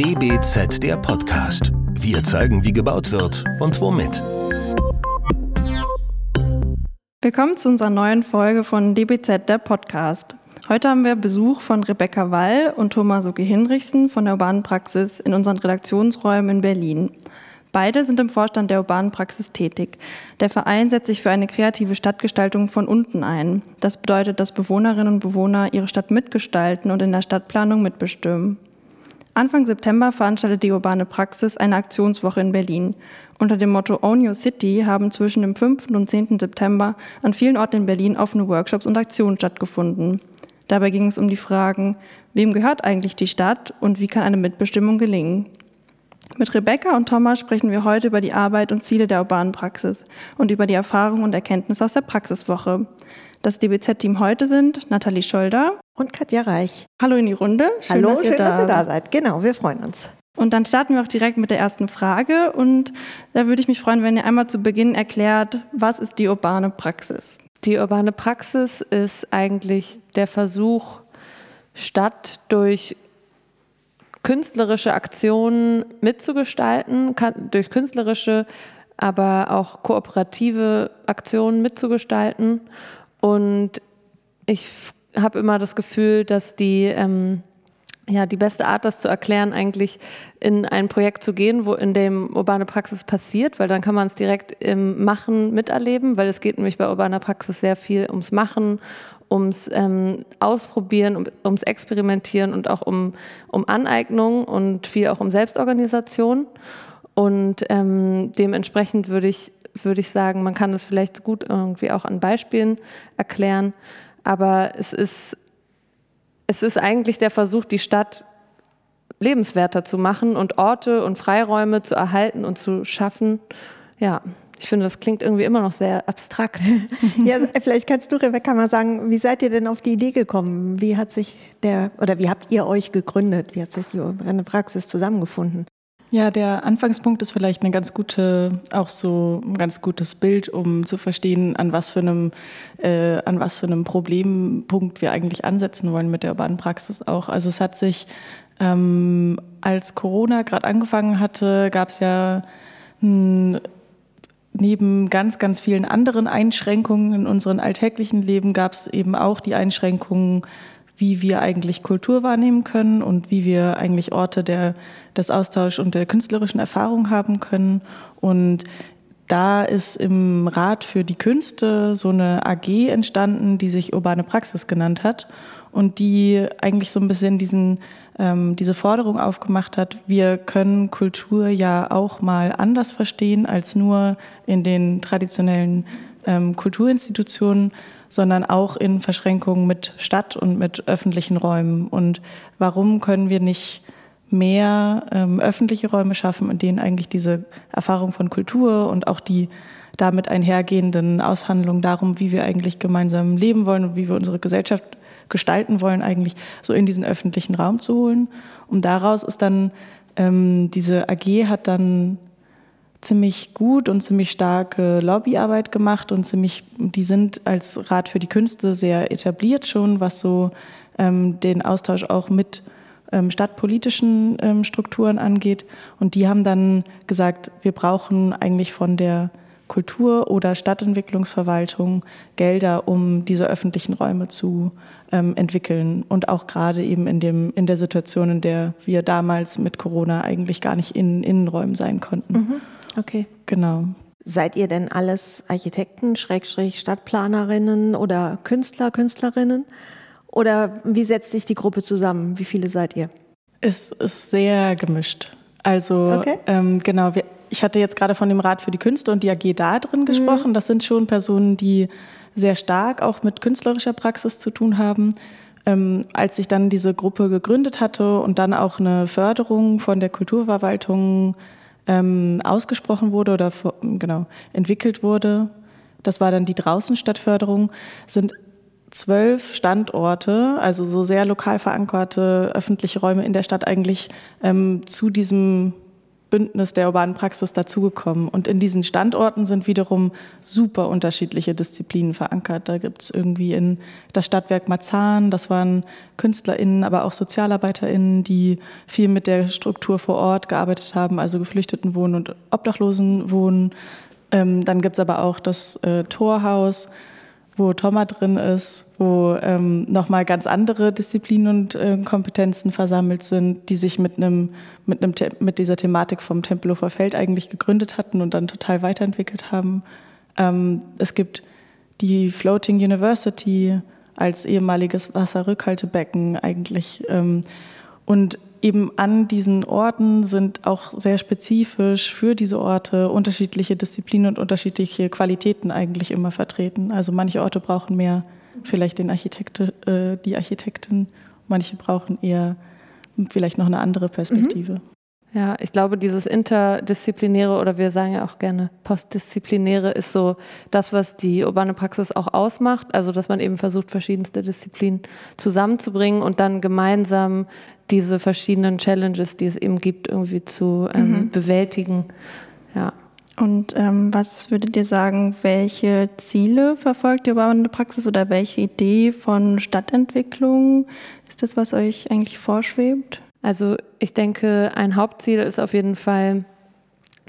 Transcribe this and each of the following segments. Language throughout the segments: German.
DBZ der Podcast. Wir zeigen, wie gebaut wird und womit. Willkommen zu unserer neuen Folge von DBZ der Podcast. Heute haben wir Besuch von Rebecca Wall und Thomas Suke Hinrichsen von der Urbanen Praxis in unseren Redaktionsräumen in Berlin. Beide sind im Vorstand der urbanen Praxis tätig. Der Verein setzt sich für eine kreative Stadtgestaltung von unten ein. Das bedeutet, dass Bewohnerinnen und Bewohner ihre Stadt mitgestalten und in der Stadtplanung mitbestimmen. Anfang September veranstaltet die urbane Praxis eine Aktionswoche in Berlin. Unter dem Motto Own Your City haben zwischen dem 5. und 10. September an vielen Orten in Berlin offene Workshops und Aktionen stattgefunden. Dabei ging es um die Fragen, wem gehört eigentlich die Stadt und wie kann eine Mitbestimmung gelingen? Mit Rebecca und Thomas sprechen wir heute über die Arbeit und Ziele der urbanen Praxis und über die Erfahrungen und Erkenntnisse aus der Praxiswoche. Das DBZ-Team heute sind Nathalie Scholder und Katja Reich. Hallo in die Runde. Schön, Hallo, dass schön, da dass ihr da seid. Genau, wir freuen uns. Und dann starten wir auch direkt mit der ersten Frage. Und da würde ich mich freuen, wenn ihr einmal zu Beginn erklärt, was ist die urbane Praxis? Die urbane Praxis ist eigentlich der Versuch, Stadt durch künstlerische Aktionen mitzugestalten, durch künstlerische, aber auch kooperative Aktionen mitzugestalten. Und ich habe immer das Gefühl, dass die, ähm, ja, die beste Art, das zu erklären, eigentlich in ein Projekt zu gehen, wo in dem urbane Praxis passiert, weil dann kann man es direkt im Machen miterleben, weil es geht nämlich bei urbaner Praxis sehr viel ums Machen, ums ähm, Ausprobieren, um, ums Experimentieren und auch um, um Aneignung und viel auch um Selbstorganisation. Und ähm, dementsprechend würde ich, würde ich sagen, man kann es vielleicht gut irgendwie auch an Beispielen erklären. Aber es ist, es ist eigentlich der Versuch, die Stadt lebenswerter zu machen und Orte und Freiräume zu erhalten und zu schaffen. Ja, ich finde, das klingt irgendwie immer noch sehr abstrakt. ja, vielleicht kannst du, Rebecca, mal sagen, wie seid ihr denn auf die Idee gekommen? Wie hat sich der, oder wie habt ihr euch gegründet? Wie hat sich die Praxis zusammengefunden? Ja, der Anfangspunkt ist vielleicht eine ganz gute, auch so ein ganz gutes Bild, um zu verstehen, an was für einem, äh, an was für einem Problempunkt wir eigentlich ansetzen wollen mit der urbanen Praxis auch. Also es hat sich, ähm, als Corona gerade angefangen hatte, gab es ja ein neben ganz, ganz vielen anderen Einschränkungen in unserem alltäglichen Leben gab es eben auch die Einschränkungen, wie wir eigentlich Kultur wahrnehmen können und wie wir eigentlich Orte der, des Austauschs und der künstlerischen Erfahrung haben können. Und da ist im Rat für die Künste so eine AG entstanden, die sich Urbane Praxis genannt hat und die eigentlich so ein bisschen diesen ähm, diese Forderung aufgemacht hat, wir können Kultur ja auch mal anders verstehen als nur in den traditionellen ähm, Kulturinstitutionen, sondern auch in Verschränkungen mit Stadt und mit öffentlichen Räumen. Und warum können wir nicht mehr ähm, öffentliche Räume schaffen, in denen eigentlich diese Erfahrung von Kultur und auch die damit einhergehenden Aushandlungen darum, wie wir eigentlich gemeinsam leben wollen und wie wir unsere Gesellschaft gestalten wollen, eigentlich so in diesen öffentlichen Raum zu holen. Und daraus ist dann, ähm, diese AG hat dann ziemlich gut und ziemlich starke Lobbyarbeit gemacht und ziemlich, die sind als Rat für die Künste sehr etabliert schon, was so ähm, den Austausch auch mit ähm, stadtpolitischen ähm, Strukturen angeht. Und die haben dann gesagt, wir brauchen eigentlich von der Kultur- oder Stadtentwicklungsverwaltung Gelder, um diese öffentlichen Räume zu ähm, entwickeln. Und auch gerade eben in, dem, in der Situation, in der wir damals mit Corona eigentlich gar nicht in Innenräumen sein konnten. Mhm. Okay. Genau. Seid ihr denn alles Architekten, Schrägstrich Stadtplanerinnen oder Künstler, Künstlerinnen? Oder wie setzt sich die Gruppe zusammen? Wie viele seid ihr? Es ist sehr gemischt. Also okay. ähm, genau, wir, ich hatte jetzt gerade von dem Rat für die Künste und die AG da drin gesprochen. Mhm. Das sind schon Personen, die sehr stark auch mit künstlerischer Praxis zu tun haben. Ähm, als ich dann diese Gruppe gegründet hatte und dann auch eine Förderung von der Kulturverwaltung ähm, ausgesprochen wurde oder genau entwickelt wurde, das war dann die Draußenstadtförderung, sind zwölf Standorte, also so sehr lokal verankerte öffentliche Räume in der Stadt eigentlich ähm, zu diesem Bündnis der urbanen Praxis dazugekommen. Und in diesen Standorten sind wiederum super unterschiedliche Disziplinen verankert. Da gibt es irgendwie in das Stadtwerk Marzahn, das waren KünstlerInnen, aber auch SozialarbeiterInnen, die viel mit der Struktur vor Ort gearbeitet haben, also Geflüchtetenwohnen und Obdachlosenwohnen. Ähm, dann gibt es aber auch das äh, Torhaus, wo Thomas drin ist, wo ähm, nochmal ganz andere Disziplinen und äh, Kompetenzen versammelt sind, die sich mit einem mit einem mit dieser Thematik vom Tempelhofer Feld eigentlich gegründet hatten und dann total weiterentwickelt haben. Ähm, es gibt die Floating University als ehemaliges Wasserrückhaltebecken eigentlich ähm, und eben an diesen Orten sind auch sehr spezifisch für diese Orte unterschiedliche Disziplinen und unterschiedliche Qualitäten eigentlich immer vertreten. Also manche Orte brauchen mehr vielleicht den Architekte, äh, die Architektin, manche brauchen eher vielleicht noch eine andere Perspektive. Mhm. Ja, ich glaube, dieses interdisziplinäre oder wir sagen ja auch gerne postdisziplinäre ist so das, was die urbane Praxis auch ausmacht. Also, dass man eben versucht, verschiedenste Disziplinen zusammenzubringen und dann gemeinsam diese verschiedenen Challenges, die es eben gibt, irgendwie zu ähm, mhm. bewältigen. Ja. Und ähm, was würdet ihr sagen, welche Ziele verfolgt die urbane Praxis oder welche Idee von Stadtentwicklung ist das, was euch eigentlich vorschwebt? Also ich denke, ein Hauptziel ist auf jeden Fall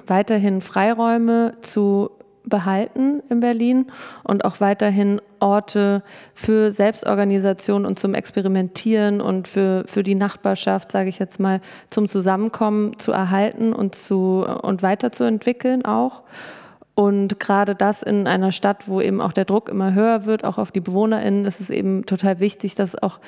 weiterhin Freiräume zu behalten in Berlin und auch weiterhin Orte für Selbstorganisation und zum Experimentieren und für, für die Nachbarschaft, sage ich jetzt mal, zum Zusammenkommen zu erhalten und, zu, und weiterzuentwickeln auch. Und gerade das in einer Stadt, wo eben auch der Druck immer höher wird, auch auf die BewohnerInnen, ist es eben total wichtig, dass es auch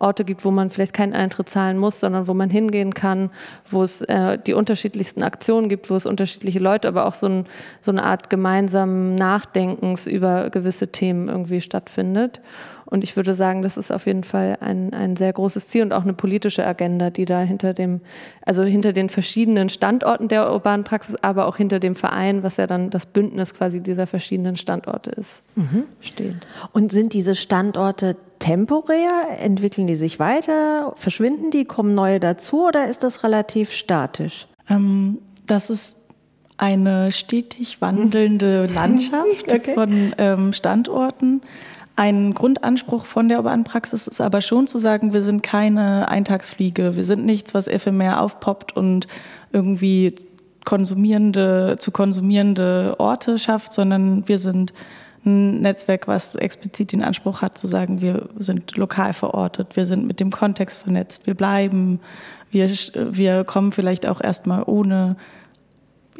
Orte gibt, wo man vielleicht keinen Eintritt zahlen muss, sondern wo man hingehen kann, wo es äh, die unterschiedlichsten Aktionen gibt, wo es unterschiedliche Leute, aber auch so, ein, so eine Art gemeinsamen Nachdenkens über gewisse Themen irgendwie stattfindet. Und ich würde sagen, das ist auf jeden Fall ein, ein sehr großes Ziel und auch eine politische Agenda, die da hinter dem, also hinter den verschiedenen Standorten der urbanen Praxis, aber auch hinter dem Verein, was ja dann das Bündnis quasi dieser verschiedenen Standorte ist, mhm. steht. Und sind diese Standorte temporär? Entwickeln die sich weiter? Verschwinden die? Kommen neue dazu? Oder ist das relativ statisch? Ähm, das ist eine stetig wandelnde Landschaft okay. von ähm, Standorten. Ein Grundanspruch von der urbanen Praxis ist aber schon zu sagen, wir sind keine Eintagsfliege. Wir sind nichts, was ephemer aufpoppt und irgendwie konsumierende, zu konsumierende Orte schafft, sondern wir sind ein Netzwerk, was explizit den Anspruch hat, zu sagen, wir sind lokal verortet, wir sind mit dem Kontext vernetzt, wir bleiben, wir, wir kommen vielleicht auch erstmal ohne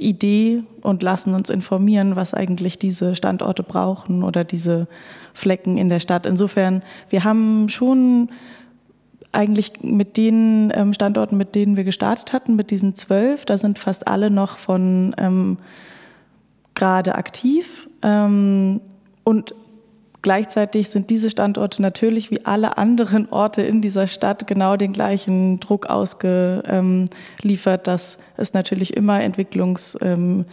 Idee und lassen uns informieren, was eigentlich diese Standorte brauchen oder diese Flecken in der Stadt. Insofern, wir haben schon eigentlich mit den ähm, Standorten, mit denen wir gestartet hatten, mit diesen zwölf, da sind fast alle noch von ähm, gerade aktiv. Ähm, und Gleichzeitig sind diese Standorte natürlich wie alle anderen Orte in dieser Stadt genau den gleichen Druck ausgeliefert, dass es natürlich immer Entwicklungsdruck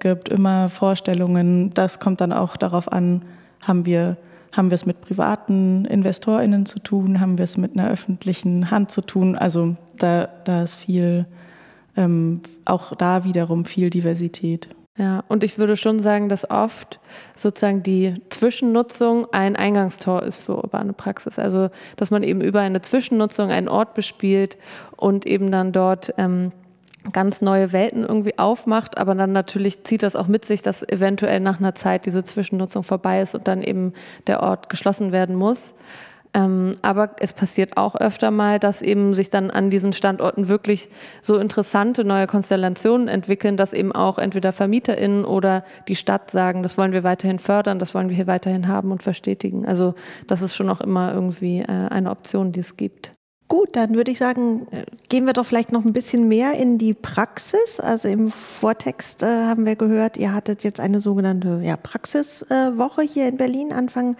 gibt, immer Vorstellungen. Das kommt dann auch darauf an, haben wir haben wir es mit privaten InvestorInnen zu tun? Haben wir es mit einer öffentlichen Hand zu tun? Also da, da ist viel, ähm, auch da wiederum viel Diversität. Ja, und ich würde schon sagen, dass oft sozusagen die Zwischennutzung ein Eingangstor ist für urbane Praxis. Also, dass man eben über eine Zwischennutzung einen Ort bespielt und eben dann dort ähm, ganz neue Welten irgendwie aufmacht, aber dann natürlich zieht das auch mit sich, dass eventuell nach einer Zeit diese Zwischennutzung vorbei ist und dann eben der Ort geschlossen werden muss. Ähm, aber es passiert auch öfter mal, dass eben sich dann an diesen Standorten wirklich so interessante neue Konstellationen entwickeln, dass eben auch entweder VermieterInnen oder die Stadt sagen, das wollen wir weiterhin fördern, das wollen wir hier weiterhin haben und verstetigen. Also das ist schon auch immer irgendwie äh, eine Option, die es gibt. Gut, dann würde ich sagen, äh, gehen wir doch vielleicht noch ein bisschen mehr in die Praxis. Also im Vortext äh, haben wir gehört, ihr hattet jetzt eine sogenannte ja, Praxiswoche äh, hier in Berlin Anfang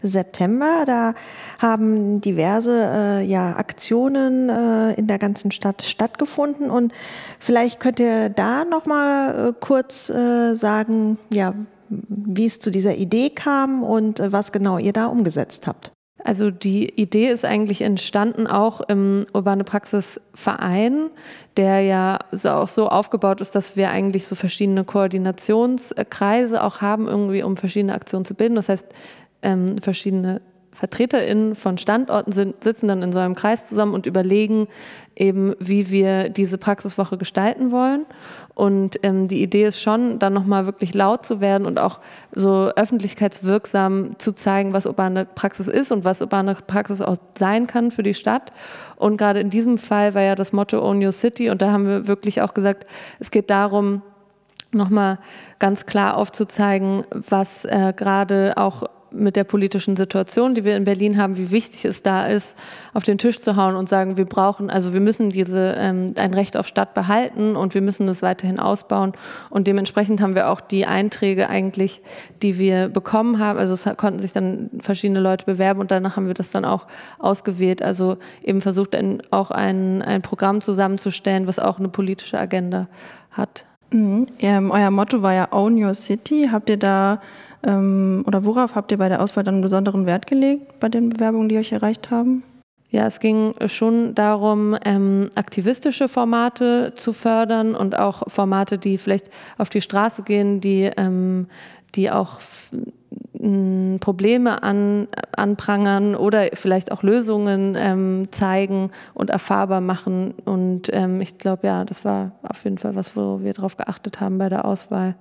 September. Da haben diverse äh, ja, Aktionen äh, in der ganzen Stadt stattgefunden. Und vielleicht könnt ihr da noch mal äh, kurz sagen, ja, wie es zu dieser Idee kam und was genau ihr da umgesetzt habt. Also die Idee ist eigentlich entstanden auch im Urbane Praxis Verein, der ja so auch so aufgebaut ist, dass wir eigentlich so verschiedene Koordinationskreise auch haben, irgendwie um verschiedene Aktionen zu bilden. Das heißt, ähm, verschiedene VertreterInnen von Standorten sind, sitzen dann in so einem Kreis zusammen und überlegen eben, wie wir diese Praxiswoche gestalten wollen. Und ähm, die Idee ist schon, dann nochmal wirklich laut zu werden und auch so öffentlichkeitswirksam zu zeigen, was urbane Praxis ist und was urbane Praxis auch sein kann für die Stadt. Und gerade in diesem Fall war ja das Motto Own Your City und da haben wir wirklich auch gesagt, es geht darum, nochmal ganz klar aufzuzeigen, was äh, gerade auch mit der politischen Situation, die wir in Berlin haben, wie wichtig es da ist, auf den Tisch zu hauen und sagen, wir brauchen, also wir müssen diese ähm, ein Recht auf Stadt behalten und wir müssen das weiterhin ausbauen. Und dementsprechend haben wir auch die Einträge eigentlich, die wir bekommen haben. Also es konnten sich dann verschiedene Leute bewerben und danach haben wir das dann auch ausgewählt. Also eben versucht auch ein, ein Programm zusammenzustellen, was auch eine politische Agenda hat. Mhm. Ähm, euer Motto war ja Own Your City. Habt ihr da ähm, oder worauf habt ihr bei der Auswahl dann besonderen Wert gelegt bei den Bewerbungen, die euch erreicht haben? Ja, es ging schon darum, ähm, aktivistische Formate zu fördern und auch Formate, die vielleicht auf die Straße gehen, die, ähm, die auch Probleme an, anprangern oder vielleicht auch Lösungen ähm, zeigen und erfahrbar machen. Und ähm, ich glaube, ja, das war auf jeden Fall was, wo wir darauf geachtet haben bei der Auswahl.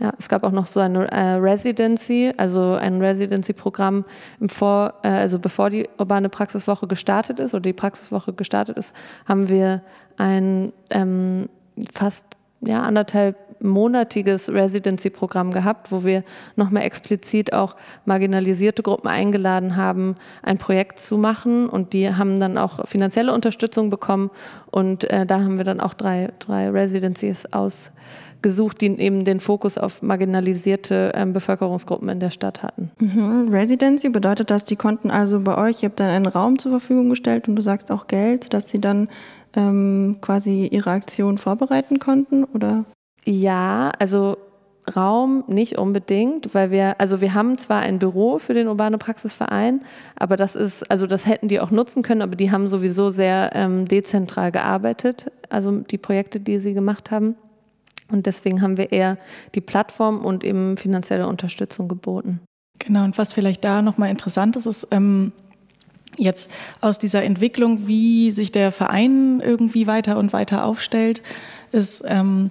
Ja, es gab auch noch so eine äh, Residency, also ein Residency-Programm äh, also bevor die urbane Praxiswoche gestartet ist oder die Praxiswoche gestartet ist, haben wir ein ähm, fast ja, anderthalb monatiges Residency-Programm gehabt, wo wir nochmal explizit auch marginalisierte Gruppen eingeladen haben, ein Projekt zu machen und die haben dann auch finanzielle Unterstützung bekommen und äh, da haben wir dann auch drei, drei Residencies aus gesucht, die eben den Fokus auf marginalisierte ähm, Bevölkerungsgruppen in der Stadt hatten. Mhm. Residency bedeutet das, die konnten also bei euch, ihr habt dann einen Raum zur Verfügung gestellt und du sagst auch Geld, dass sie dann ähm, quasi ihre Aktion vorbereiten konnten, oder? Ja, also Raum nicht unbedingt, weil wir, also wir haben zwar ein Büro für den Urbane Praxisverein, aber das ist, also das hätten die auch nutzen können, aber die haben sowieso sehr ähm, dezentral gearbeitet, also die Projekte, die sie gemacht haben. Und deswegen haben wir eher die Plattform und eben finanzielle Unterstützung geboten. Genau, und was vielleicht da nochmal interessant ist, ist ähm, jetzt aus dieser Entwicklung, wie sich der Verein irgendwie weiter und weiter aufstellt, ist ähm,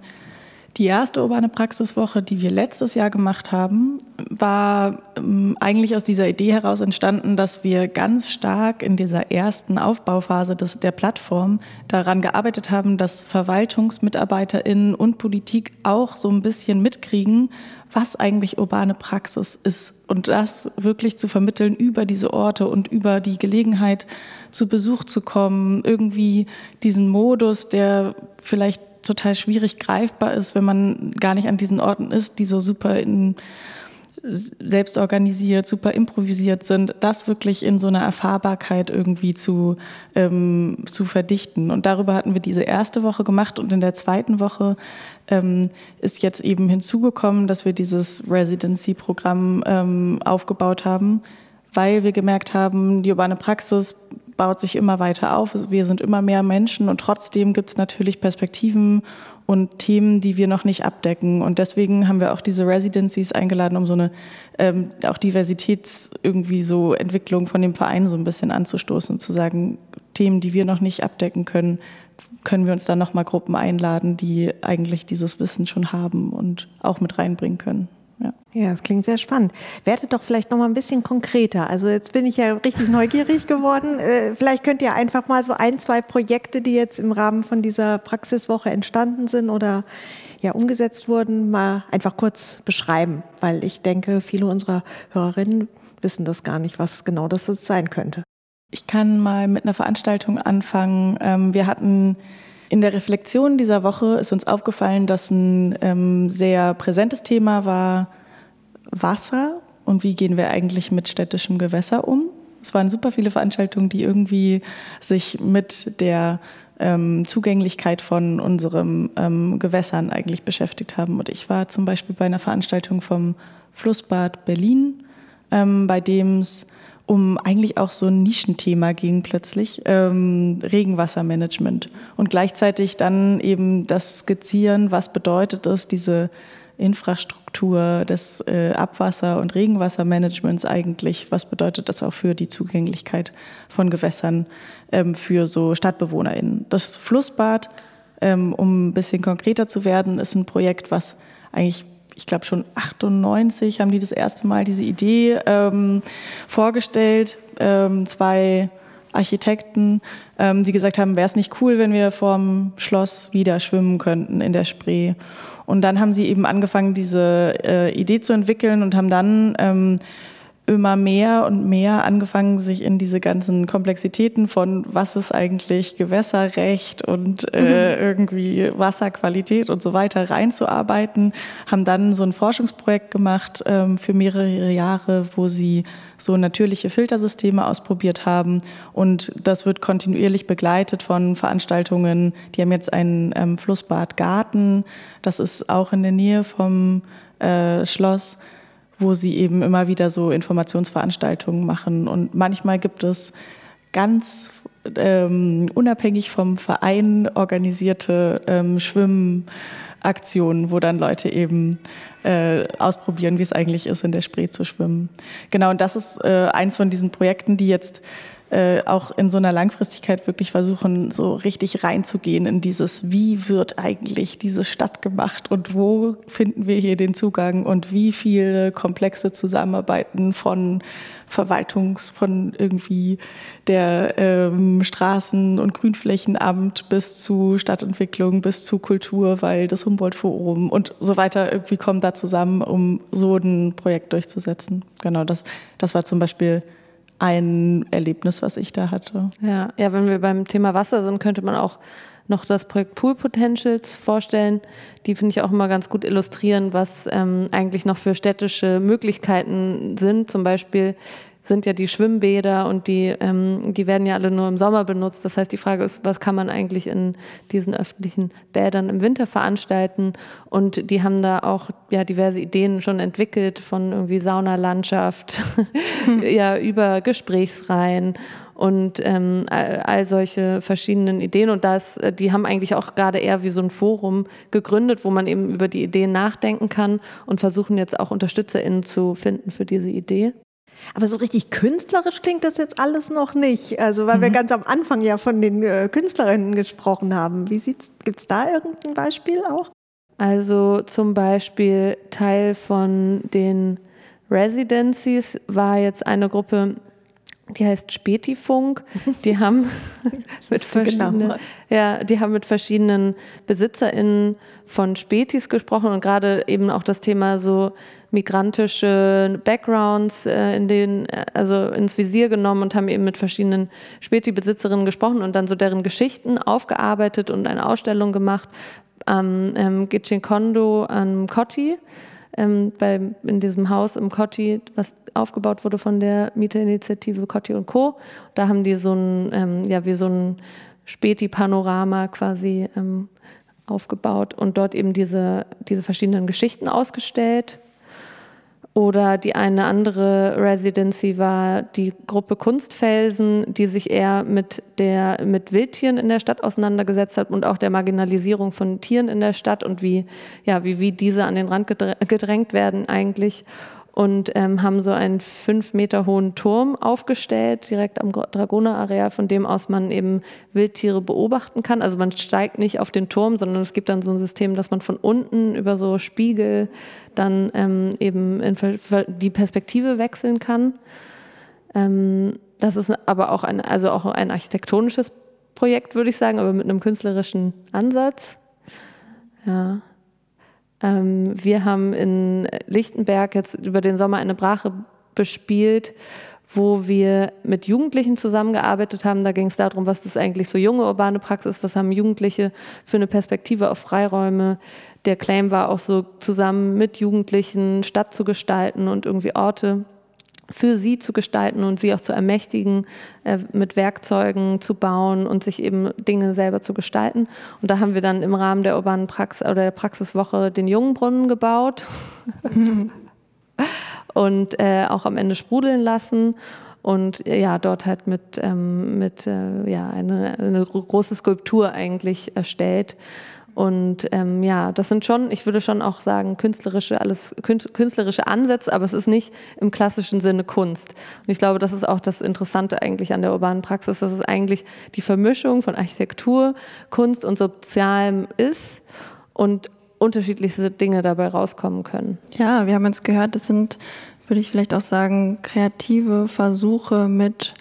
die erste urbane Praxiswoche, die wir letztes Jahr gemacht haben, war ähm, eigentlich aus dieser Idee heraus entstanden, dass wir ganz stark in dieser ersten Aufbauphase des, der Plattform daran gearbeitet haben, dass VerwaltungsmitarbeiterInnen und Politik auch so ein bisschen mitkriegen, was eigentlich urbane Praxis ist und das wirklich zu vermitteln über diese Orte und über die Gelegenheit, zu Besuch zu kommen, irgendwie diesen Modus, der vielleicht total schwierig greifbar ist, wenn man gar nicht an diesen Orten ist, die so super in, selbst organisiert, super improvisiert sind, das wirklich in so einer Erfahrbarkeit irgendwie zu, ähm, zu verdichten. Und darüber hatten wir diese erste Woche gemacht und in der zweiten Woche ähm, ist jetzt eben hinzugekommen, dass wir dieses Residency-Programm ähm, aufgebaut haben, weil wir gemerkt haben, die urbane Praxis baut sich immer weiter auf. Wir sind immer mehr Menschen und trotzdem gibt es natürlich Perspektiven und Themen, die wir noch nicht abdecken. Und deswegen haben wir auch diese Residencies eingeladen, um so eine ähm, auch Diversitäts irgendwie so Entwicklung von dem Verein so ein bisschen anzustoßen und zu sagen, Themen, die wir noch nicht abdecken können, können wir uns dann nochmal Gruppen einladen, die eigentlich dieses Wissen schon haben und auch mit reinbringen können. Ja. ja, das klingt sehr spannend. Werdet doch vielleicht noch mal ein bisschen konkreter. Also jetzt bin ich ja richtig neugierig geworden. Äh, vielleicht könnt ihr einfach mal so ein, zwei Projekte, die jetzt im Rahmen von dieser Praxiswoche entstanden sind oder ja umgesetzt wurden, mal einfach kurz beschreiben, weil ich denke, viele unserer Hörerinnen wissen das gar nicht, was genau das sein könnte. Ich kann mal mit einer Veranstaltung anfangen. Ähm, wir hatten in der Reflexion dieser Woche ist uns aufgefallen, dass ein ähm, sehr präsentes Thema war Wasser und wie gehen wir eigentlich mit städtischem Gewässer um. Es waren super viele Veranstaltungen, die irgendwie sich mit der ähm, Zugänglichkeit von unseren ähm, Gewässern eigentlich beschäftigt haben. Und ich war zum Beispiel bei einer Veranstaltung vom Flussbad Berlin, ähm, bei dem es um eigentlich auch so ein Nischenthema ging plötzlich, ähm, Regenwassermanagement. Und gleichzeitig dann eben das Skizzieren, was bedeutet es, diese Infrastruktur des äh, Abwasser- und Regenwassermanagements eigentlich, was bedeutet das auch für die Zugänglichkeit von Gewässern ähm, für so StadtbewohnerInnen. Das Flussbad, ähm, um ein bisschen konkreter zu werden, ist ein Projekt, was eigentlich ich glaube schon 98 haben die das erste Mal diese Idee ähm, vorgestellt. Ähm, zwei Architekten, ähm, die gesagt haben, wäre es nicht cool, wenn wir vorm Schloss wieder schwimmen könnten in der Spree. Und dann haben sie eben angefangen, diese äh, Idee zu entwickeln und haben dann ähm, immer mehr und mehr angefangen, sich in diese ganzen Komplexitäten von was ist eigentlich Gewässerrecht und äh, mhm. irgendwie Wasserqualität und so weiter reinzuarbeiten, haben dann so ein Forschungsprojekt gemacht ähm, für mehrere Jahre, wo sie so natürliche Filtersysteme ausprobiert haben und das wird kontinuierlich begleitet von Veranstaltungen. Die haben jetzt ein ähm, Flussbad Garten, das ist auch in der Nähe vom äh, Schloss wo sie eben immer wieder so Informationsveranstaltungen machen. Und manchmal gibt es ganz ähm, unabhängig vom Verein organisierte ähm, Schwimmaktionen, wo dann Leute eben äh, ausprobieren, wie es eigentlich ist, in der Spree zu schwimmen. Genau, und das ist äh, eins von diesen Projekten, die jetzt äh, auch in so einer Langfristigkeit wirklich versuchen, so richtig reinzugehen in dieses, wie wird eigentlich diese Stadt gemacht und wo finden wir hier den Zugang und wie viele komplexe Zusammenarbeiten von Verwaltungs, von irgendwie der ähm, Straßen- und Grünflächenamt bis zu Stadtentwicklung, bis zu Kultur, weil das Humboldt-Forum und so weiter irgendwie kommen da zusammen, um so ein Projekt durchzusetzen. Genau, das, das war zum Beispiel ein Erlebnis, was ich da hatte. Ja, ja, wenn wir beim Thema Wasser sind, könnte man auch noch das Projekt Pool Potentials vorstellen. Die finde ich auch immer ganz gut illustrieren, was ähm, eigentlich noch für städtische Möglichkeiten sind. Zum Beispiel sind ja die Schwimmbäder und die, ähm, die werden ja alle nur im Sommer benutzt. Das heißt, die Frage ist, was kann man eigentlich in diesen öffentlichen Bädern im Winter veranstalten? Und die haben da auch ja, diverse Ideen schon entwickelt von irgendwie Saunalandschaft, ja, über Gesprächsreihen und ähm, all solche verschiedenen Ideen. Und das, äh, die haben eigentlich auch gerade eher wie so ein Forum gegründet, wo man eben über die Ideen nachdenken kann und versuchen jetzt auch UnterstützerInnen zu finden für diese Idee. Aber so richtig künstlerisch klingt das jetzt alles noch nicht. Also, weil mhm. wir ganz am Anfang ja von den äh, Künstlerinnen gesprochen haben. Wie sieht's, gibt's da irgendein Beispiel auch? Also zum Beispiel Teil von den Residencies war jetzt eine Gruppe, die heißt Spätifunk. Die haben mit verschiedenen, ja, die haben mit verschiedenen BesitzerInnen von Spätis gesprochen und gerade eben auch das Thema so migrantische Backgrounds äh, in den, äh, also ins Visier genommen und haben eben mit verschiedenen Späti-Besitzerinnen gesprochen und dann so deren Geschichten aufgearbeitet und eine Ausstellung gemacht am ähm, Gichinkondo am Kotti. Ähm, bei, in diesem Haus im Kotti, was aufgebaut wurde von der Mieterinitiative Kotti und Co. Da haben die so ein, ähm, ja, wie so ein Späti-Panorama quasi ähm, aufgebaut und dort eben diese, diese verschiedenen Geschichten ausgestellt. Oder die eine andere Residency war die Gruppe Kunstfelsen, die sich eher mit, der, mit Wildtieren in der Stadt auseinandergesetzt hat und auch der Marginalisierung von Tieren in der Stadt und wie, ja, wie, wie diese an den Rand gedrängt werden eigentlich und ähm, haben so einen fünf Meter hohen Turm aufgestellt, direkt am Dragoner-Areal, von dem aus man eben Wildtiere beobachten kann. Also man steigt nicht auf den Turm, sondern es gibt dann so ein System, dass man von unten über so Spiegel dann ähm, eben die Perspektive wechseln kann. Ähm, das ist aber auch ein, also auch ein architektonisches Projekt, würde ich sagen, aber mit einem künstlerischen Ansatz. Ja. Ähm, wir haben in Lichtenberg jetzt über den Sommer eine Brache bespielt, wo wir mit Jugendlichen zusammengearbeitet haben. Da ging es darum, was das eigentlich so junge urbane Praxis, was haben Jugendliche für eine Perspektive auf Freiräume. Der Claim war auch so zusammen mit Jugendlichen Stadt zu gestalten und irgendwie Orte für sie zu gestalten und sie auch zu ermächtigen, äh, mit Werkzeugen zu bauen und sich eben Dinge selber zu gestalten. Und da haben wir dann im Rahmen der urbanen Praxis oder der Praxiswoche den Jungenbrunnen gebaut und äh, auch am Ende sprudeln lassen und ja, dort halt mit, ähm, mit äh, ja, eine, eine große Skulptur eigentlich erstellt. Und ähm, ja, das sind schon, ich würde schon auch sagen, künstlerische, alles künstlerische Ansätze, aber es ist nicht im klassischen Sinne Kunst. Und ich glaube, das ist auch das Interessante eigentlich an der urbanen Praxis, dass es eigentlich die Vermischung von Architektur, Kunst und Sozialem ist und unterschiedlichste Dinge dabei rauskommen können. Ja, wir haben jetzt gehört, das sind, würde ich vielleicht auch sagen, kreative Versuche mit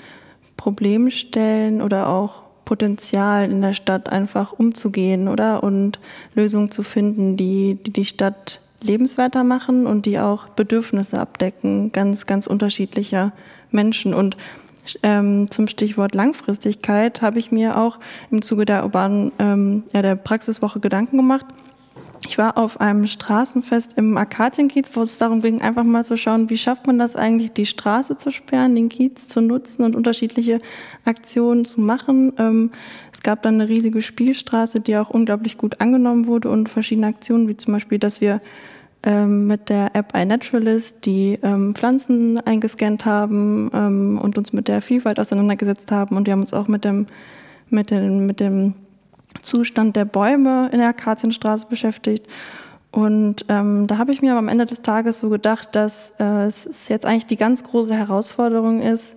Problemstellen oder auch Potenzial in der Stadt einfach umzugehen, oder? Und Lösungen zu finden, die die, die Stadt lebenswerter machen und die auch Bedürfnisse abdecken, ganz, ganz unterschiedlicher Menschen. Und ähm, zum Stichwort Langfristigkeit habe ich mir auch im Zuge der urbanen, ähm, ja, der Praxiswoche Gedanken gemacht. Ich war auf einem Straßenfest im Arkadienkiez, wo es darum ging, einfach mal zu schauen, wie schafft man das eigentlich, die Straße zu sperren, den Kiez zu nutzen und unterschiedliche Aktionen zu machen. Ähm, es gab dann eine riesige Spielstraße, die auch unglaublich gut angenommen wurde und verschiedene Aktionen, wie zum Beispiel, dass wir ähm, mit der App iNaturalist die ähm, Pflanzen eingescannt haben und uns mit der Vielfalt auseinandergesetzt haben und wir haben uns auch mit dem, mit dem, mit dem Zustand der Bäume in der Akazienstraße beschäftigt. Und ähm, da habe ich mir aber am Ende des Tages so gedacht, dass äh, es jetzt eigentlich die ganz große Herausforderung ist,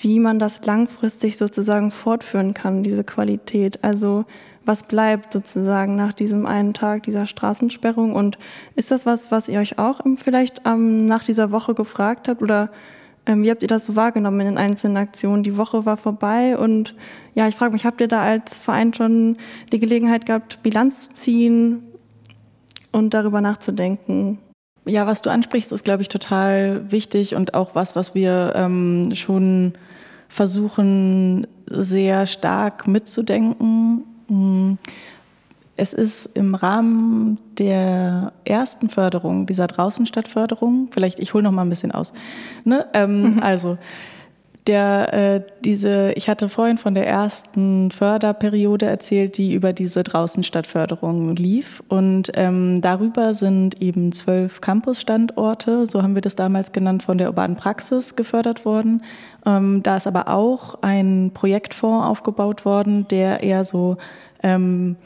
wie man das langfristig sozusagen fortführen kann, diese Qualität. Also was bleibt sozusagen nach diesem einen Tag dieser Straßensperrung? Und ist das was, was ihr euch auch vielleicht ähm, nach dieser Woche gefragt habt oder wie habt ihr das so wahrgenommen in den einzelnen Aktionen? Die Woche war vorbei und ja, ich frage mich, habt ihr da als Verein schon die Gelegenheit gehabt, Bilanz zu ziehen und darüber nachzudenken? Ja, was du ansprichst, ist, glaube ich, total wichtig und auch was, was wir ähm, schon versuchen, sehr stark mitzudenken. Es ist im Rahmen der ersten Förderung, dieser Draußenstadtförderung, vielleicht ich hole noch mal ein bisschen aus. Ne? Ähm, mhm. Also der äh, diese, ich hatte vorhin von der ersten Förderperiode erzählt, die über diese Draußenstadtförderung lief. Und ähm, darüber sind eben zwölf Campusstandorte, so haben wir das damals genannt, von der urbanen Praxis gefördert worden. Ähm, da ist aber auch ein Projektfonds aufgebaut worden, der eher so ähm,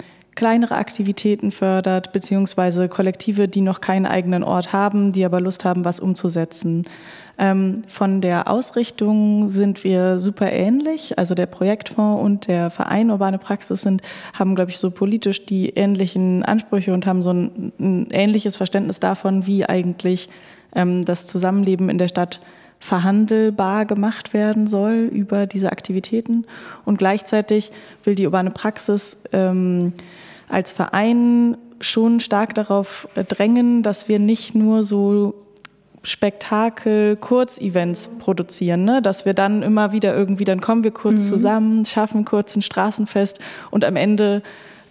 kleinere Aktivitäten fördert, beziehungsweise Kollektive, die noch keinen eigenen Ort haben, die aber Lust haben, was umzusetzen. Ähm, von der Ausrichtung sind wir super ähnlich. Also der Projektfonds und der Verein Urbane Praxis sind, haben, glaube ich, so politisch die ähnlichen Ansprüche und haben so ein, ein ähnliches Verständnis davon, wie eigentlich ähm, das Zusammenleben in der Stadt verhandelbar gemacht werden soll über diese Aktivitäten. Und gleichzeitig will die urbane Praxis ähm, als Verein schon stark darauf äh, drängen, dass wir nicht nur so Spektakel, Kurzevents produzieren, ne? dass wir dann immer wieder irgendwie, dann kommen wir kurz mhm. zusammen, schaffen kurz ein Straßenfest und am Ende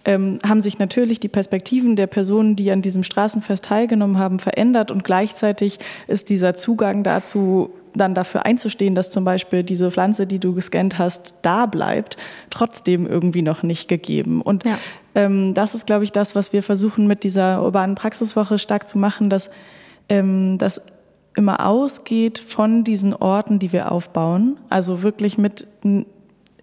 ähm, haben sich natürlich die Perspektiven der Personen, die an diesem Straßenfest teilgenommen haben, verändert und gleichzeitig ist dieser Zugang dazu dann dafür einzustehen, dass zum Beispiel diese Pflanze, die du gescannt hast, da bleibt, trotzdem irgendwie noch nicht gegeben. Und ja. Ähm, das ist, glaube ich, das, was wir versuchen mit dieser urbanen Praxiswoche stark zu machen, dass ähm, das immer ausgeht von diesen Orten, die wir aufbauen. Also wirklich mit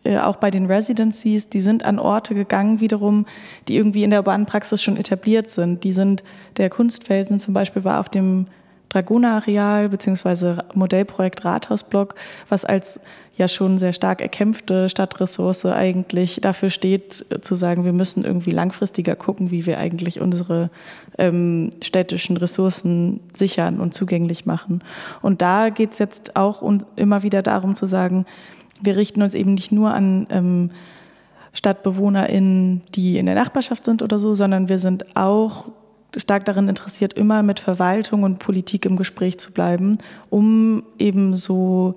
äh, auch bei den Residencies, die sind an Orte gegangen wiederum, die irgendwie in der urbanen Praxis schon etabliert sind. Die sind, der Kunstfelsen zum Beispiel war auf dem Dragoner-Areal beziehungsweise Modellprojekt Rathausblock, was als ja schon sehr stark erkämpfte Stadtressource eigentlich dafür steht, zu sagen, wir müssen irgendwie langfristiger gucken, wie wir eigentlich unsere ähm, städtischen Ressourcen sichern und zugänglich machen. Und da geht es jetzt auch immer wieder darum zu sagen, wir richten uns eben nicht nur an ähm, StadtbewohnerInnen, die in der Nachbarschaft sind oder so, sondern wir sind auch stark darin interessiert, immer mit Verwaltung und Politik im Gespräch zu bleiben, um eben so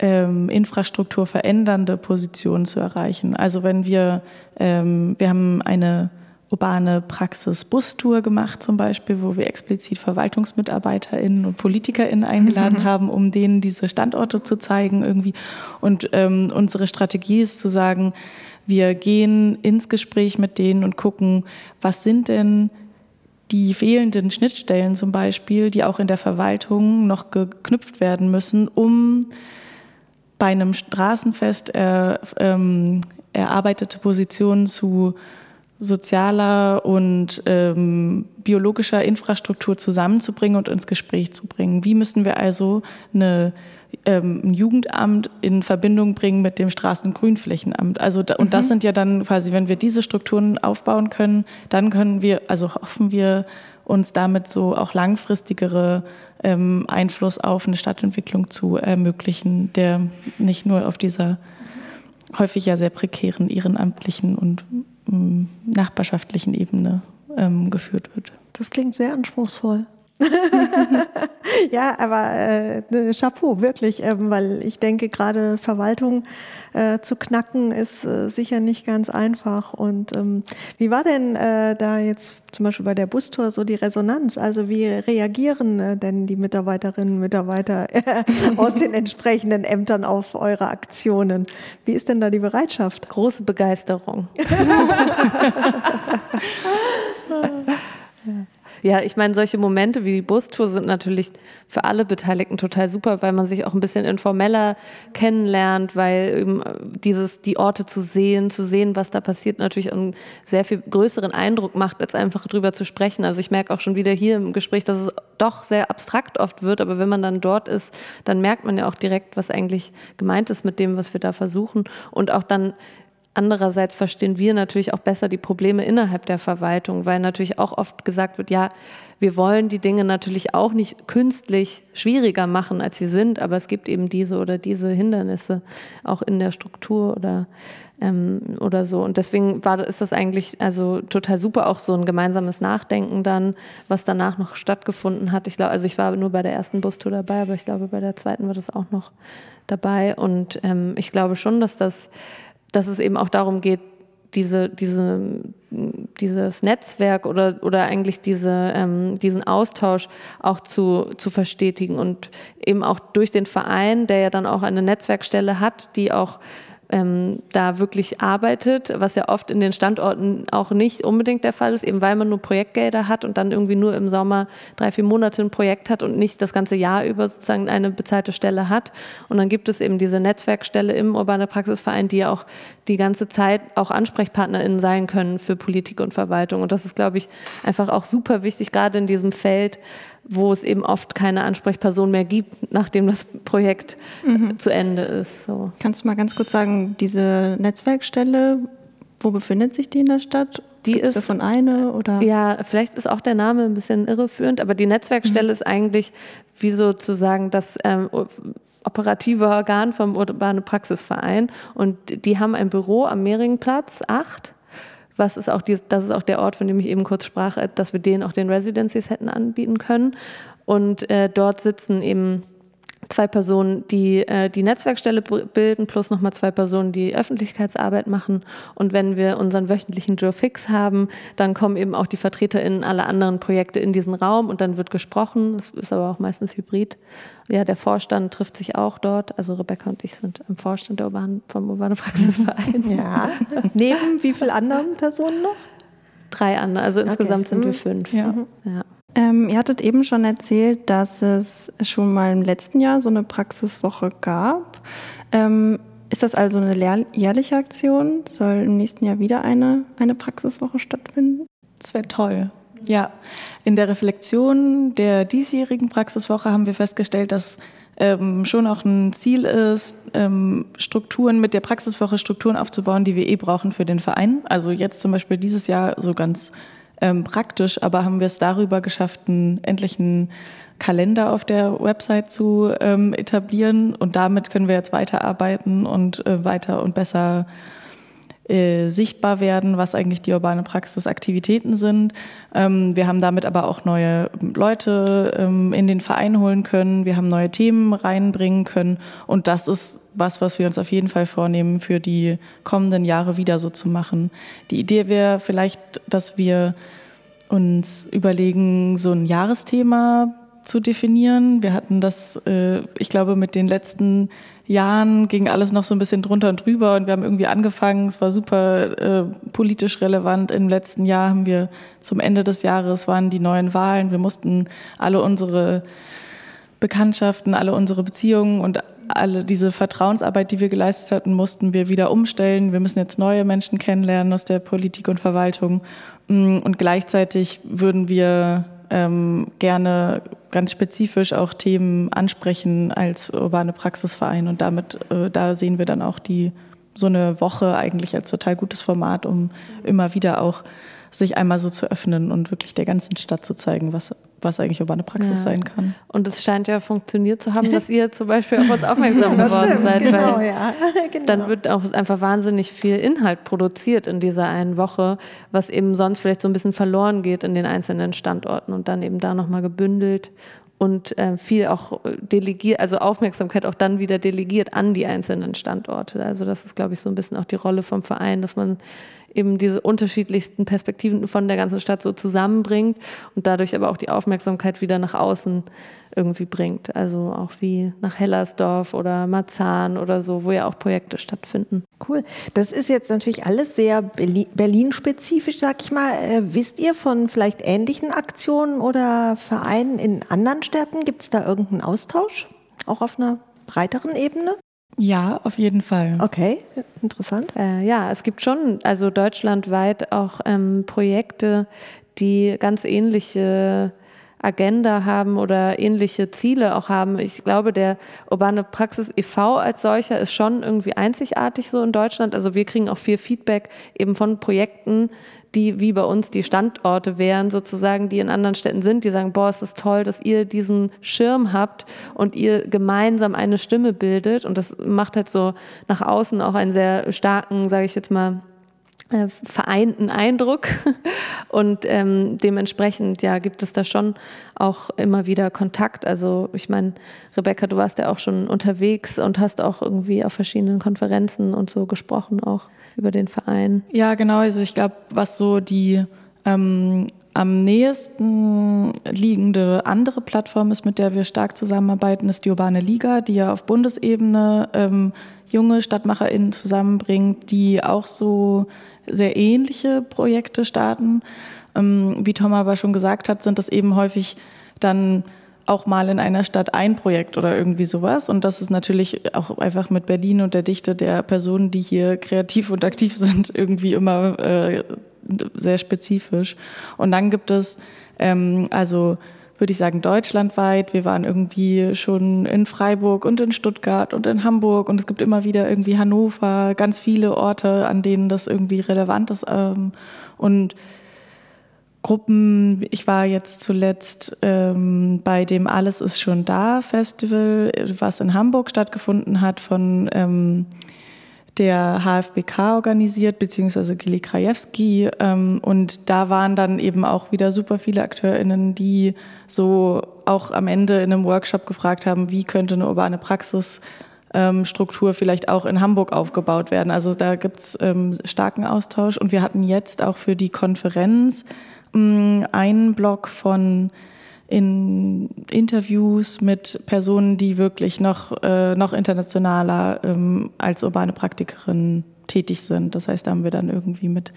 ähm, Infrastruktur verändernde Positionen zu erreichen. Also wenn wir, ähm, wir haben eine urbane Praxis-Bustour gemacht zum Beispiel, wo wir explizit VerwaltungsmitarbeiterInnen und PolitikerInnen eingeladen haben, um denen diese Standorte zu zeigen irgendwie. Und ähm, unsere Strategie ist zu sagen, wir gehen ins Gespräch mit denen und gucken, was sind denn die fehlenden Schnittstellen zum Beispiel, die auch in der Verwaltung noch geknüpft werden müssen, um bei einem Straßenfest er, ähm, erarbeitete Positionen zu sozialer und ähm, biologischer Infrastruktur zusammenzubringen und ins Gespräch zu bringen. Wie müssen wir also eine ähm, ein Jugendamt in Verbindung bringen mit dem Straßen- und Grünflächenamt. Also da, und das mhm. sind ja dann quasi, wenn wir diese Strukturen aufbauen können, dann können wir, also hoffen wir uns damit so auch langfristigere ähm, Einfluss auf eine Stadtentwicklung zu ermöglichen, der nicht nur auf dieser häufig ja sehr prekären ehrenamtlichen und ähm, nachbarschaftlichen Ebene ähm, geführt wird. Das klingt sehr anspruchsvoll. ja, aber äh, ne, Chapeau, wirklich, ähm, weil ich denke, gerade Verwaltung äh, zu knacken ist äh, sicher nicht ganz einfach. Und ähm, wie war denn äh, da jetzt zum Beispiel bei der Bustour so die Resonanz? Also wie reagieren äh, denn die Mitarbeiterinnen und Mitarbeiter aus den entsprechenden Ämtern auf eure Aktionen? Wie ist denn da die Bereitschaft? Große Begeisterung. ja. Ja, ich meine, solche Momente wie die Bustour sind natürlich für alle Beteiligten total super, weil man sich auch ein bisschen informeller kennenlernt, weil eben dieses, die Orte zu sehen, zu sehen, was da passiert, natürlich einen sehr viel größeren Eindruck macht, als einfach drüber zu sprechen. Also ich merke auch schon wieder hier im Gespräch, dass es doch sehr abstrakt oft wird, aber wenn man dann dort ist, dann merkt man ja auch direkt, was eigentlich gemeint ist mit dem, was wir da versuchen und auch dann Andererseits verstehen wir natürlich auch besser die Probleme innerhalb der Verwaltung, weil natürlich auch oft gesagt wird, ja, wir wollen die Dinge natürlich auch nicht künstlich schwieriger machen, als sie sind, aber es gibt eben diese oder diese Hindernisse auch in der Struktur oder ähm, oder so. Und deswegen war ist das eigentlich also total super, auch so ein gemeinsames Nachdenken dann, was danach noch stattgefunden hat. Ich glaube, also ich war nur bei der ersten Bustour dabei, aber ich glaube, bei der zweiten war das auch noch dabei. Und ähm, ich glaube schon, dass das dass es eben auch darum geht, diese, diese, dieses Netzwerk oder, oder eigentlich diese, ähm, diesen Austausch auch zu, zu verstetigen und eben auch durch den Verein, der ja dann auch eine Netzwerkstelle hat, die auch ähm, da wirklich arbeitet, was ja oft in den Standorten auch nicht unbedingt der Fall ist, eben weil man nur Projektgelder hat und dann irgendwie nur im Sommer drei, vier Monate ein Projekt hat und nicht das ganze Jahr über sozusagen eine bezahlte Stelle hat. Und dann gibt es eben diese Netzwerkstelle im Urbane Praxisverein, die ja auch die ganze Zeit auch AnsprechpartnerInnen sein können für Politik und Verwaltung. Und das ist, glaube ich, einfach auch super wichtig, gerade in diesem Feld, wo es eben oft keine Ansprechperson mehr gibt, nachdem das Projekt mhm. zu Ende ist. So. Kannst du mal ganz kurz sagen, diese Netzwerkstelle, wo befindet sich die in der Stadt? Die Gibt's ist davon eine oder? Ja, vielleicht ist auch der Name ein bisschen irreführend, aber die Netzwerkstelle mhm. ist eigentlich wie sozusagen das ähm, operative Organ vom Urbane Praxisverein und die haben ein Büro am Mehringplatz 8 was ist auch die, das ist auch der Ort, von dem ich eben kurz sprach, äh, dass wir denen auch den Residencies hätten anbieten können. Und äh, dort sitzen eben zwei Personen, die äh, die Netzwerkstelle bilden, plus nochmal zwei Personen, die Öffentlichkeitsarbeit machen. Und wenn wir unseren wöchentlichen Joe Fix haben, dann kommen eben auch die VertreterInnen aller anderen Projekte in diesen Raum und dann wird gesprochen. Es ist aber auch meistens hybrid. Ja, der Vorstand trifft sich auch dort. Also Rebecca und ich sind im Vorstand der Urban, vom Urbane Praxisverein. Ja. Neben wie vielen anderen Personen noch? Drei andere. Also insgesamt okay. sind wir mhm. fünf. Ja. ja. Ähm, ihr hattet eben schon erzählt, dass es schon mal im letzten Jahr so eine Praxiswoche gab. Ähm, ist das also eine jährliche Aktion? Soll im nächsten Jahr wieder eine, eine Praxiswoche stattfinden? Das wäre toll. Ja, in der Reflexion der diesjährigen Praxiswoche haben wir festgestellt, dass ähm, schon auch ein Ziel ist, ähm, Strukturen mit der Praxiswoche Strukturen aufzubauen, die wir eh brauchen für den Verein. Also jetzt zum Beispiel dieses Jahr so ganz ähm, praktisch, aber haben wir es darüber geschafft, einen endlichen Kalender auf der Website zu ähm, etablieren. Und damit können wir jetzt weiterarbeiten und äh, weiter und besser äh, sichtbar werden, was eigentlich die urbane Praxis Aktivitäten sind. Ähm, wir haben damit aber auch neue Leute ähm, in den Verein holen können. Wir haben neue Themen reinbringen können. Und das ist was, was wir uns auf jeden Fall vornehmen, für die kommenden Jahre wieder so zu machen. Die Idee wäre vielleicht, dass wir uns überlegen, so ein Jahresthema zu definieren. Wir hatten das, äh, ich glaube, mit den letzten Jahren ging alles noch so ein bisschen drunter und drüber und wir haben irgendwie angefangen, es war super äh, politisch relevant. Im letzten Jahr haben wir zum Ende des Jahres waren die neuen Wahlen. Wir mussten alle unsere Bekanntschaften, alle unsere Beziehungen und alle diese Vertrauensarbeit, die wir geleistet hatten, mussten wir wieder umstellen. Wir müssen jetzt neue Menschen kennenlernen aus der Politik und Verwaltung. Mm, und gleichzeitig würden wir ähm, gerne ganz spezifisch auch Themen ansprechen als urbane Praxisverein. Und damit, äh, da sehen wir dann auch die so eine Woche eigentlich als total gutes Format, um immer wieder auch sich einmal so zu öffnen und wirklich der ganzen Stadt zu zeigen, was, was eigentlich urbane Praxis ja. sein kann. Und es scheint ja funktioniert zu haben, dass ihr zum Beispiel auf uns aufmerksam geworden stimmt, seid, genau, weil ja. genau. dann wird auch einfach wahnsinnig viel Inhalt produziert in dieser einen Woche, was eben sonst vielleicht so ein bisschen verloren geht in den einzelnen Standorten und dann eben da nochmal gebündelt und äh, viel auch delegiert, also Aufmerksamkeit auch dann wieder delegiert an die einzelnen Standorte. Also das ist, glaube ich, so ein bisschen auch die Rolle vom Verein, dass man eben diese unterschiedlichsten Perspektiven von der ganzen Stadt so zusammenbringt und dadurch aber auch die Aufmerksamkeit wieder nach außen irgendwie bringt. Also auch wie nach Hellersdorf oder Marzahn oder so, wo ja auch Projekte stattfinden. Cool. Das ist jetzt natürlich alles sehr Berlin-spezifisch, sag ich mal. Äh, wisst ihr von vielleicht ähnlichen Aktionen oder Vereinen in anderen Städten? Gibt es da irgendeinen Austausch? Auch auf einer breiteren Ebene? Ja, auf jeden Fall. Okay, interessant. Äh, ja, es gibt schon, also deutschlandweit auch ähm, Projekte, die ganz ähnliche Agenda haben oder ähnliche Ziele auch haben. Ich glaube, der Urbane Praxis e.V. als solcher ist schon irgendwie einzigartig so in Deutschland. Also wir kriegen auch viel Feedback eben von Projekten, die wie bei uns die Standorte wären, sozusagen, die in anderen Städten sind, die sagen, boah, es ist toll, dass ihr diesen Schirm habt und ihr gemeinsam eine Stimme bildet. Und das macht halt so nach außen auch einen sehr starken, sage ich jetzt mal, äh, vereinten Eindruck und ähm, dementsprechend ja gibt es da schon auch immer wieder Kontakt. Also ich meine, Rebecca, du warst ja auch schon unterwegs und hast auch irgendwie auf verschiedenen Konferenzen und so gesprochen auch über den Verein. Ja, genau. Also ich glaube, was so die ähm, am nächsten liegende andere Plattform ist, mit der wir stark zusammenarbeiten, ist die Urbane Liga, die ja auf Bundesebene ähm, junge StadtmacherInnen zusammenbringt, die auch so sehr ähnliche Projekte starten. Ähm, wie Tom aber schon gesagt hat, sind das eben häufig dann auch mal in einer Stadt ein Projekt oder irgendwie sowas. Und das ist natürlich auch einfach mit Berlin und der Dichte der Personen, die hier kreativ und aktiv sind, irgendwie immer äh, sehr spezifisch. Und dann gibt es ähm, also würde ich sagen, deutschlandweit. Wir waren irgendwie schon in Freiburg und in Stuttgart und in Hamburg und es gibt immer wieder irgendwie Hannover, ganz viele Orte, an denen das irgendwie relevant ist. Ähm, und Gruppen, ich war jetzt zuletzt ähm, bei dem Alles ist schon da Festival, was in Hamburg stattgefunden hat von ähm, der HFBK organisiert, beziehungsweise Gili Krajewski. Ähm, und da waren dann eben auch wieder super viele AkteurInnen, die so auch am Ende in einem Workshop gefragt haben, wie könnte eine urbane Praxisstruktur ähm, vielleicht auch in Hamburg aufgebaut werden. Also da gibt's ähm, starken Austausch. Und wir hatten jetzt auch für die Konferenz ähm, einen Block von in Interviews mit Personen, die wirklich noch, äh, noch internationaler ähm, als urbane Praktikerin tätig sind. Das heißt, da haben wir dann irgendwie mit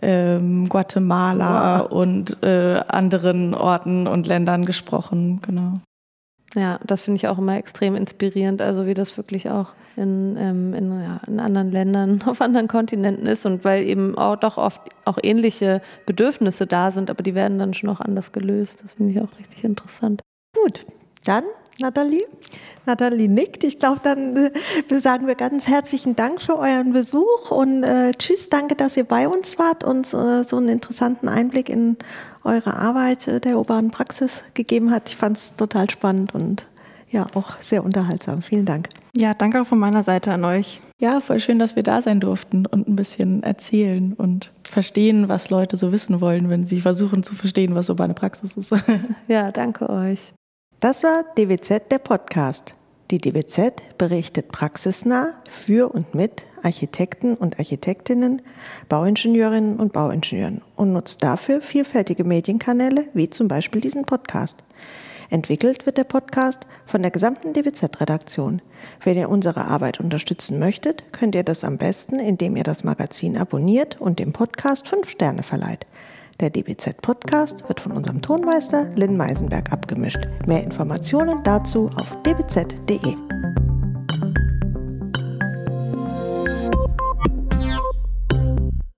ähm, Guatemala wow. und äh, anderen Orten und Ländern gesprochen. Genau. Ja, das finde ich auch immer extrem inspirierend, also wie das wirklich auch in, ähm, in, ja, in, anderen Ländern, auf anderen Kontinenten ist und weil eben auch doch oft auch ähnliche Bedürfnisse da sind, aber die werden dann schon auch anders gelöst. Das finde ich auch richtig interessant. Gut, dann Nathalie. Nathalie nickt. Ich glaube, dann äh, sagen wir ganz herzlichen Dank für euren Besuch und äh, tschüss, danke, dass ihr bei uns wart und äh, so einen interessanten Einblick in eure Arbeit äh, der urbanen Praxis gegeben hat. Ich fand es total spannend und ja, auch sehr unterhaltsam. Vielen Dank. Ja, danke auch von meiner Seite an euch. Ja, voll schön, dass wir da sein durften und ein bisschen erzählen und verstehen, was Leute so wissen wollen, wenn sie versuchen zu verstehen, was urbane Praxis ist. Ja, danke euch. Das war DWZ der Podcast. Die DWZ berichtet praxisnah für und mit Architekten und Architektinnen, Bauingenieurinnen und Bauingenieuren und nutzt dafür vielfältige Medienkanäle wie zum Beispiel diesen Podcast. Entwickelt wird der Podcast von der gesamten DWZ-Redaktion. Wenn ihr unsere Arbeit unterstützen möchtet, könnt ihr das am besten, indem ihr das Magazin abonniert und dem Podcast fünf Sterne verleiht. Der DBZ-Podcast wird von unserem Tonmeister Lynn Meisenberg abgemischt. Mehr Informationen dazu auf dbz.de.